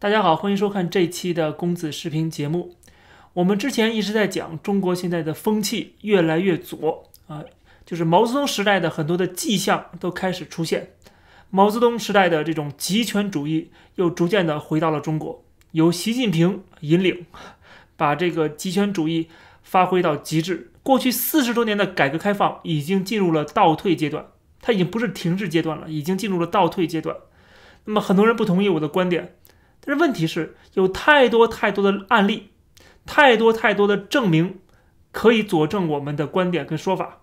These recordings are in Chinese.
大家好，欢迎收看这期的公子视频节目。我们之前一直在讲中国现在的风气越来越左啊，就是毛泽东时代的很多的迹象都开始出现。毛泽东时代的这种极权主义又逐渐的回到了中国，由习近平引领，把这个极权主义发挥到极致。过去四十多年的改革开放已经进入了倒退阶段，它已经不是停滞阶段了，已经进入了倒退阶段。那么很多人不同意我的观点，但是问题是有太多太多的案例，太多太多的证明可以佐证我们的观点跟说法。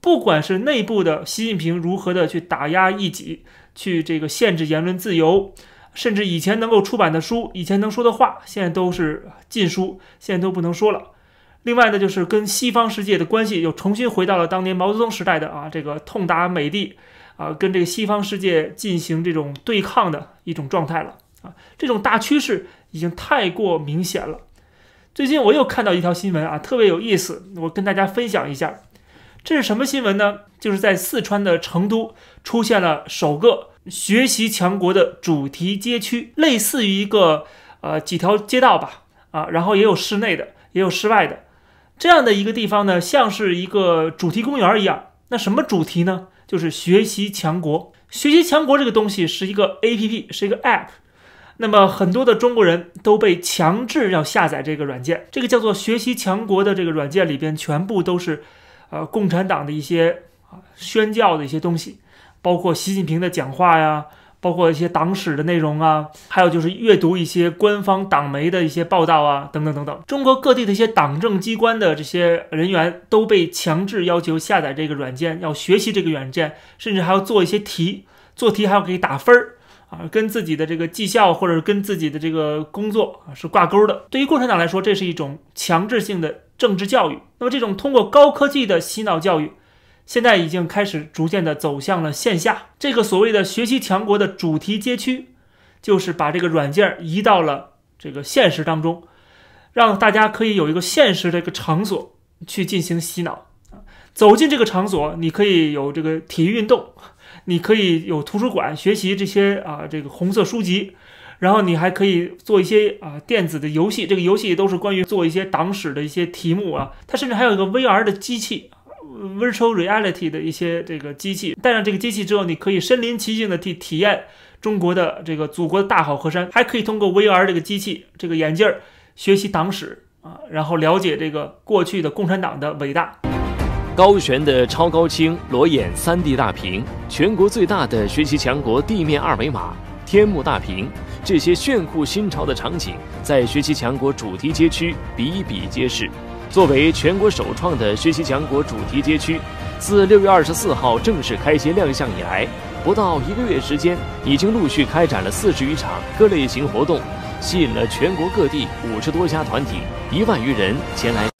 不管是内部的习近平如何的去打压异己，去这个限制言论自由，甚至以前能够出版的书，以前能说的话，现在都是禁书，现在都不能说了。另外呢，就是跟西方世界的关系又重新回到了当年毛泽东时代的啊，这个痛打美帝啊，跟这个西方世界进行这种对抗的一种状态了啊。这种大趋势已经太过明显了。最近我又看到一条新闻啊，特别有意思，我跟大家分享一下。这是什么新闻呢？就是在四川的成都出现了首个学习强国的主题街区，类似于一个呃几条街道吧，啊，然后也有室内的，也有室外的，这样的一个地方呢，像是一个主题公园一样。那什么主题呢？就是学习强国。学习强国这个东西是一个 A P P，是一个 App。那么很多的中国人都被强制要下载这个软件，这个叫做学习强国的这个软件里边全部都是。呃，共产党的一些啊宣教的一些东西，包括习近平的讲话呀，包括一些党史的内容啊，还有就是阅读一些官方党媒的一些报道啊，等等等等。中国各地的一些党政机关的这些人员都被强制要求下载这个软件，要学习这个软件，甚至还要做一些题，做题还要给打分儿啊，跟自己的这个绩效或者跟自己的这个工作啊是挂钩的。对于共产党来说，这是一种强制性的。政治教育，那么这种通过高科技的洗脑教育，现在已经开始逐渐的走向了线下。这个所谓的学习强国的主题街区，就是把这个软件移到了这个现实当中，让大家可以有一个现实的一个场所去进行洗脑。走进这个场所，你可以有这个体育运动，你可以有图书馆学习这些啊这个红色书籍。然后你还可以做一些啊电子的游戏，这个游戏都是关于做一些党史的一些题目啊。它甚至还有一个 VR 的机器，Virtual Reality 的一些这个机器。带上这个机器之后，你可以身临其境的体体验中国的这个祖国的大好河山，还可以通过 VR 这个机器这个眼镜儿学习党史啊，然后了解这个过去的共产党的伟大。高悬的超高清裸眼 3D 大屏，全国最大的学习强国地面二维码。天幕大屏，这些炫酷新潮的场景在学习强国主题街区比比皆是。作为全国首创的学习强国主题街区，自六月二十四号正式开街亮相以来，不到一个月时间，已经陆续开展了四十余场各类型活动，吸引了全国各地五十多家团体、一万余人前来。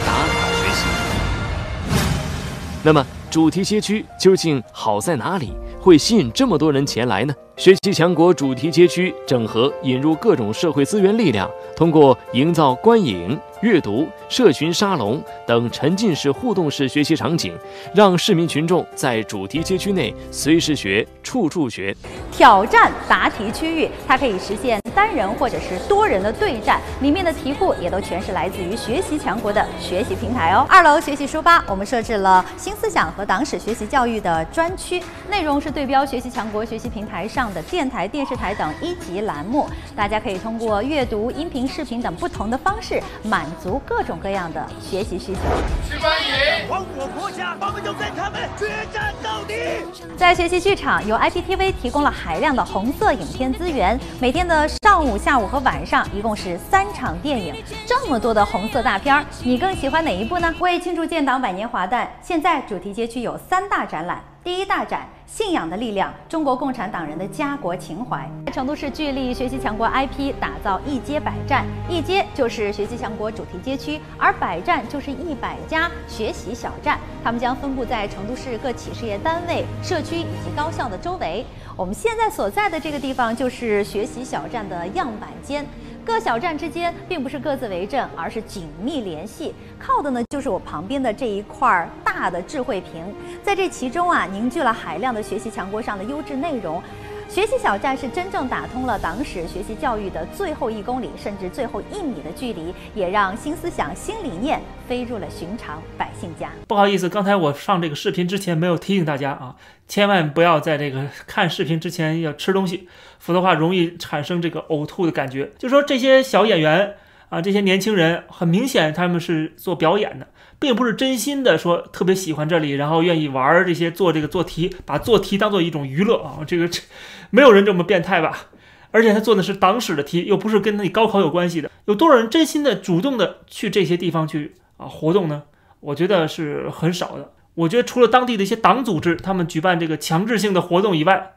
那么，主题街区究竟好在哪里，会吸引这么多人前来呢？学习强国主题街区整合引入各种社会资源力量，通过营造观影、阅读、社群沙龙等沉浸式互动式学习场景，让市民群众在主题街区内随时学、处处学。挑战答题区域，它可以实现单人或者是多人的对战，里面的题库也都全是来自于学习强国的学习平台哦。二楼学习书吧，我们设置了新思想和党史学习教育的专区，内容是对标学习强国学习平台上。的电台、电视台等一级栏目，大家可以通过阅读、音频、视频等不同的方式，满足各种各样的学习需求。去欢迎亡我国家，我们就跟他们决战到底。在学习剧场，由 IPTV 提供了海量的红色影片资源，每天的上午、下午和晚上一共是三场电影，这么多的红色大片儿，你更喜欢哪一部呢？为庆祝建党百年华诞，现在主题街区有三大展览。第一大展：信仰的力量，中国共产党人的家国情怀。成都市聚力学习强国 IP 打造一街百站，一街就是学习强国主题街区，而百站就是一百家学习小站，他们将分布在成都市各企事业单位、社区以及高校的周围。我们现在所在的这个地方就是学习小站的样板间。各小站之间并不是各自为政，而是紧密联系。靠的呢，就是我旁边的这一块儿大的智慧屏，在这其中啊，凝聚了海量的学习强国上的优质内容。学习小站是真正打通了党史学习教育的最后一公里，甚至最后一米的距离，也让新思想、新理念飞入了寻常百姓家。不好意思，刚才我上这个视频之前没有提醒大家啊，千万不要在这个看视频之前要吃东西，否则的话容易产生这个呕吐的感觉。就说这些小演员啊，这些年轻人，很明显他们是做表演的。并不是真心的说特别喜欢这里，然后愿意玩这些做这个做题，把做题当做一种娱乐啊！这个这没有人这么变态吧？而且他做的是党史的题，又不是跟你高考有关系的。有多少人真心的主动的去这些地方去啊活动呢？我觉得是很少的。我觉得除了当地的一些党组织，他们举办这个强制性的活动以外，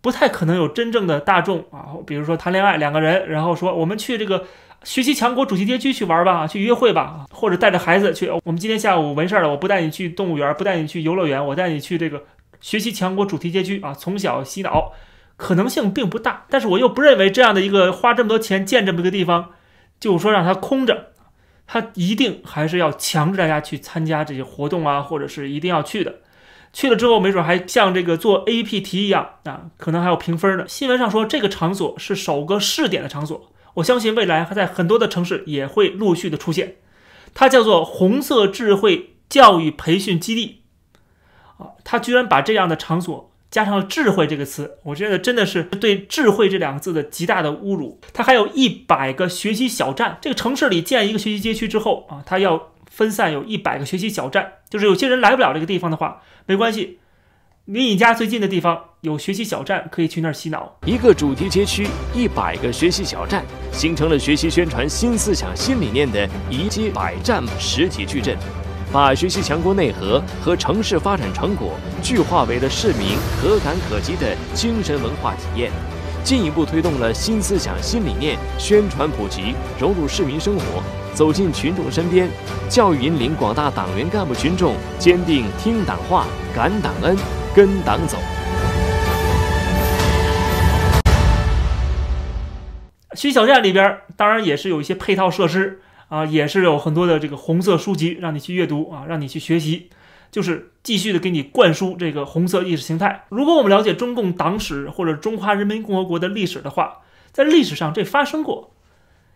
不太可能有真正的大众啊，比如说谈恋爱两个人，然后说我们去这个。学习强国主题街区去玩吧，去约会吧，或者带着孩子去。我们今天下午完事儿了，我不带你去动物园，不带你去游乐园，我带你去这个学习强国主题街区啊。从小洗脑，可能性并不大。但是我又不认为这样的一个花这么多钱建这么一个地方，就是说让它空着，它一定还是要强制大家去参加这些活动啊，或者是一定要去的。去了之后，没准还像这个做 A P 题一样啊，可能还要评分呢。新闻上说这个场所是首个试点的场所。我相信未来还在很多的城市也会陆续的出现，它叫做红色智慧教育培训基地，啊，它居然把这样的场所加上了“智慧”这个词，我觉得真的是对“智慧”这两个字的极大的侮辱。它还有一百个学习小站，这个城市里建一个学习街区之后啊，它要分散有一百个学习小站，就是有些人来不了这个地方的话，没关系。离你家最近的地方有学习小站，可以去那儿洗脑。一个主题街区，一百个学习小站，形成了学习宣传新思想、新理念的一街百站实体矩阵，把学习强国内核和城市发展成果具化为了市民可感可及的精神文化体验，进一步推动了新思想、新理念宣传普及，融入市民生活，走进群众身边，教育引领广大党员干部群众坚定听党话、感党恩。跟党走。徐小站里边当然也是有一些配套设施啊，也是有很多的这个红色书籍让你去阅读啊，让你去学习，就是继续的给你灌输这个红色意识形态。如果我们了解中共党史或者中华人民共和国的历史的话，在历史上这发生过，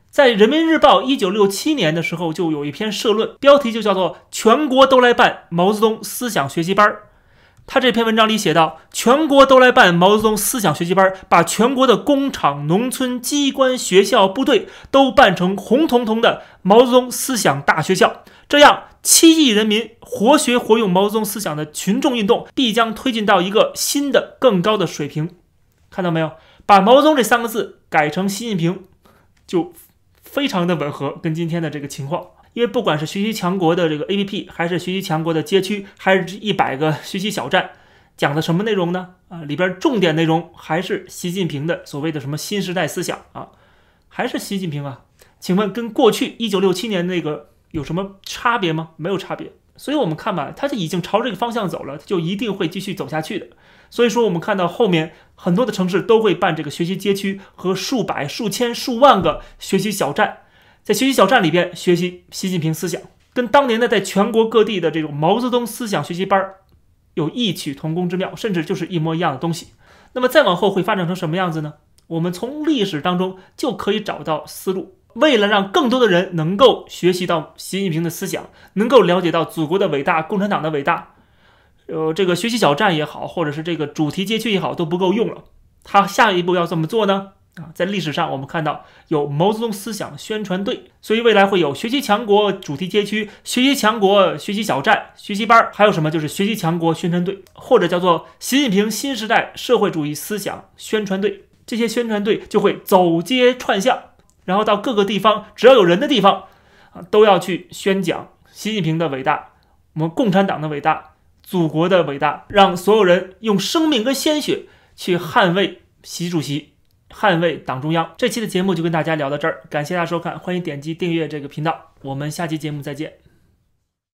在人民日报一九六七年的时候就有一篇社论，标题就叫做“全国都来办毛泽东思想学习班儿”。他这篇文章里写道：“全国都来办毛泽东思想学习班，把全国的工厂、农村、机关、学校、部队都办成红彤彤的毛泽东思想大学校。这样，七亿人民活学活用毛泽东思想的群众运动必将推进到一个新的、更高的水平。看到没有？把毛泽东这三个字改成习近平，就非常的吻合跟今天的这个情况。”因为不管是学习强国的这个 APP，还是学习强国的街区，还是一百个学习小站，讲的什么内容呢？啊，里边重点内容还是习近平的所谓的什么新时代思想啊，还是习近平啊？请问跟过去一九六七年那个有什么差别吗？没有差别。所以我们看吧，他就已经朝这个方向走了，就一定会继续走下去的。所以说，我们看到后面很多的城市都会办这个学习街区和数百、数千、数万个学习小站。在学习小站里边学习习近平思想，跟当年的在全国各地的这种毛泽东思想学习班有异曲同工之妙，甚至就是一模一样的东西。那么再往后会发展成什么样子呢？我们从历史当中就可以找到思路。为了让更多的人能够学习到习近平的思想，能够了解到祖国的伟大、共产党的伟大，呃，这个学习小站也好，或者是这个主题街区也好，都不够用了。他下一步要怎么做呢？啊，在历史上我们看到有毛泽东思想宣传队，所以未来会有学习强国主题街区、学习强国学习小站、学习班，还有什么就是学习强国宣传队，或者叫做习近平新时代社会主义思想宣传队。这些宣传队就会走街串巷，然后到各个地方，只要有人的地方，啊，都要去宣讲习近平的伟大，我们共产党的伟大，祖国的伟大，让所有人用生命跟鲜血去捍卫习主席。捍卫党中央，这期的节目就跟大家聊到这儿，感谢大家收看，欢迎点击订阅这个频道，我们下期节目再见。